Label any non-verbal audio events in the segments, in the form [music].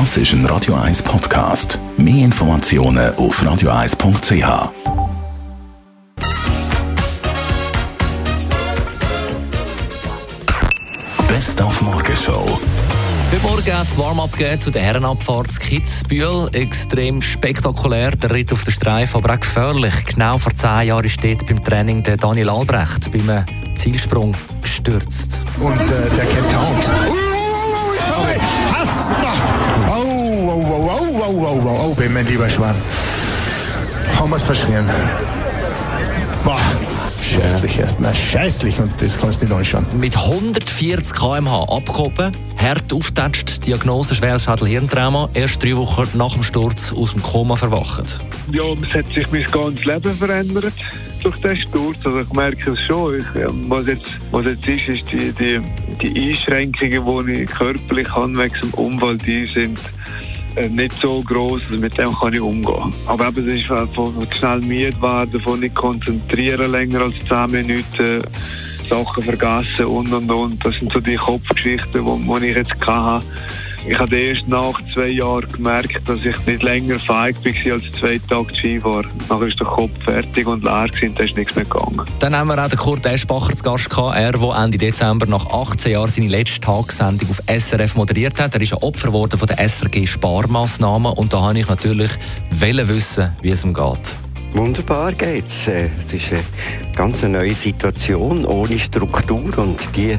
Das ist ein Radio 1 Podcast. Mehr Informationen auf radio1.ch. Best auf Morgenshow. Heute Morgen hat es Warm-up zu der Herrenabfahrt Kitzbühel. Extrem spektakulär, der Ritt auf der Streife, aber auch gefährlich. Genau vor zehn Jahren steht beim Training der Daniel Albrecht beim Zielsprung gestürzt. Und äh, der kennt oh, oh, oh, bin mein lieber Schwan. Haben wir es verschrien. Boah. Scheißlich erst. Na, scheißlich und das kannst du nicht anschauen. Mit 140 km/h abgehoben, hart aufgetatscht, Diagnose schweres Schädel-Hirntrauma, erst drei Wochen nach dem Sturz aus dem Koma verwacht. Ja, es hat sich mein ganzes Leben verändert durch den Sturz. Also ich merke es schon. Ich, was, jetzt, was jetzt ist, ist die, die, die Einschränkungen, die ich körperlich habe wegen dem Unfall, die sind nicht so groß, also mit dem kann ich umgehen. Aber eben, es ist von schnell müde werden, von nicht konzentrieren länger als 10 Minuten, Sachen vergessen und und und. Das sind so die Kopfgeschichten, die ich jetzt hatte. Ich habe erst nach zwei Jahren gemerkt, dass ich nicht länger feig war als zwei Tage Skifahren. Nachher ist der Kopf fertig und leer und da ist nichts mehr gegangen. Dann haben wir auch den Kurt Eschbacher zu Gast gehabt. Er, der Ende Dezember nach 18 Jahren seine letzte Tagessendung auf SRF moderiert hat. Er ist ein Opfer geworden von den SRG-Sparmaßnahmen und da habe ich natürlich wissen, wie es ihm geht. Wunderbar geht's. Äh, es ist eine ganz neue Situation ohne Struktur und die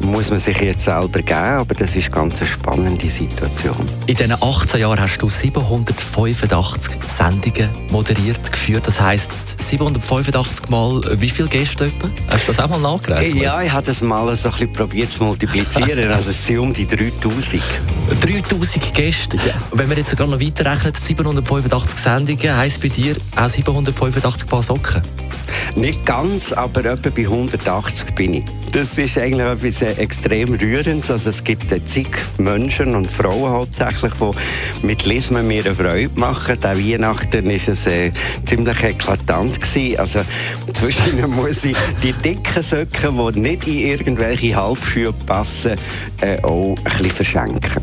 muss man sich jetzt selber geben, aber das ist ganz eine spannende Situation. In diesen 18 Jahren hast du 785 Sendungen moderiert, geführt. Das heisst, 785 Mal, wie viele Gäste etwa? Hast du das auch mal nachgerechnet? Ja, ich habe das mal so ein bisschen probiert zu multiplizieren. [laughs] also es sind um die 3000. 3000 Gäste. Ja. Wenn wir jetzt sogar noch weiterrechnen, 785 Sendungen, heisst bei dir auch 785 Paar Socken? Nicht ganz, aber etwa bei 180 bin ich. Das ist eigentlich etwas extrem Rührendes. Also es gibt zig Menschen und Frauen hauptsächlich, die mit Lismen mir eine Freude machen. Auch Weihnachten war es äh, ziemlich eklatant. Gewesen. Also zwischen muss ich die dicken Söcken, die nicht in irgendwelche Halbschuhe passen, äh, auch ein bisschen verschenken.